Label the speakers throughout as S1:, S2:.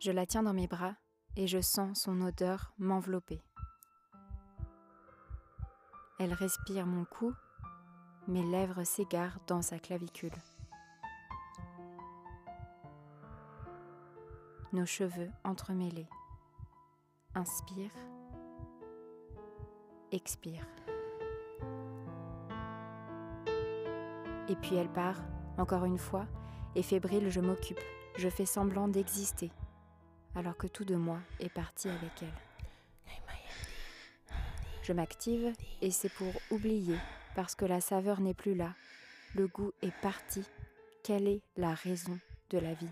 S1: Je la tiens dans mes bras et je sens son odeur m'envelopper. Elle respire mon cou, mes lèvres s'égarent dans sa clavicule. Nos cheveux entremêlés. Inspire, expire. Et puis elle part, encore une fois, et fébrile, je m'occupe. Je fais semblant d'exister, alors que tout de moi est parti avec elle. Je m'active et c'est pour oublier, parce que la saveur n'est plus là, le goût est parti. Quelle est la raison de la vie?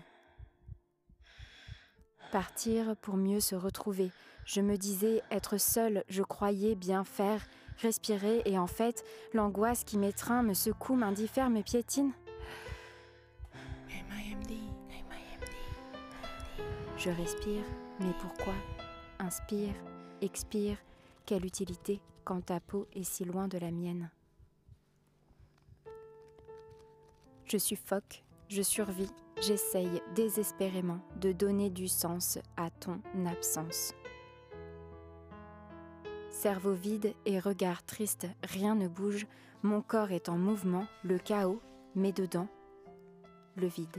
S1: Partir pour mieux se retrouver. Je me disais être seule, je croyais bien faire, respirer, et en fait, l'angoisse qui m'étreint, me secoue, m'indiffère, me piétine. Je respire, mais pourquoi? Inspire, expire, quelle utilité quand ta peau est si loin de la mienne? Je suffoque, je survis, j'essaye désespérément de donner du sens à ton absence. Cerveau vide et regard triste, rien ne bouge, mon corps est en mouvement, le chaos, mais dedans, le vide.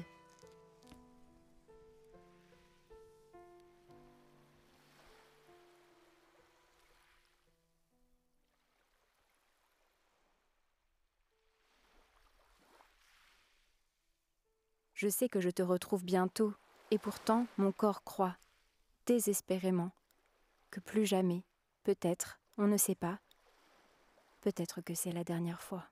S1: Je sais que je te retrouve bientôt, et pourtant mon corps croit, désespérément, que plus jamais, peut-être, on ne sait pas, peut-être que c'est la dernière fois.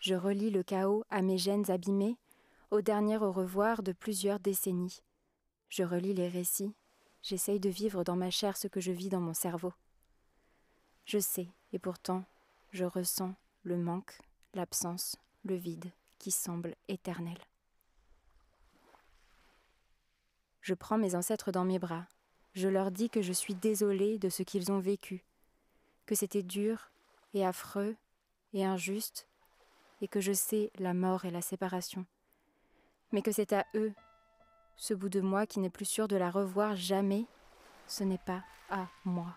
S1: Je relis le chaos à mes gènes abîmés, au dernier au revoir de plusieurs décennies. Je relis les récits, j'essaye de vivre dans ma chair ce que je vis dans mon cerveau. Je sais, et pourtant, je ressens le manque, l'absence, le vide qui semble éternel. Je prends mes ancêtres dans mes bras. Je leur dis que je suis désolée de ce qu'ils ont vécu, que c'était dur et affreux et injuste, et que je sais la mort et la séparation, mais que c'est à eux, ce bout de moi qui n'est plus sûr de la revoir jamais, ce n'est pas à moi.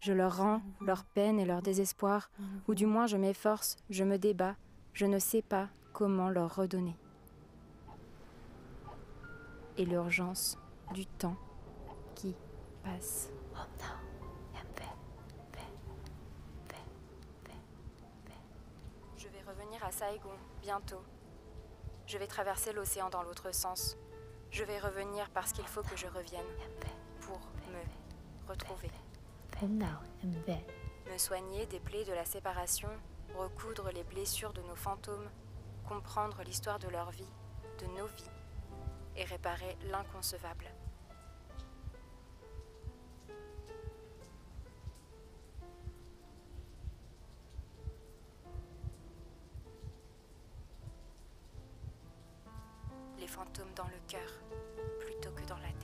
S1: Je leur rends leur peine et leur désespoir, ou du moins je m'efforce, je me débat, je ne sais pas comment leur redonner. Et l'urgence du temps qui passe. Je vais revenir à Saigon bientôt. Je vais traverser l'océan dans l'autre sens. Je vais revenir parce qu'il faut que je revienne pour me retrouver. Me soigner des plaies de la séparation, recoudre les blessures de nos fantômes, comprendre l'histoire de leur vie, de nos vies, et réparer l'inconcevable. Les fantômes dans le cœur plutôt que dans la tête.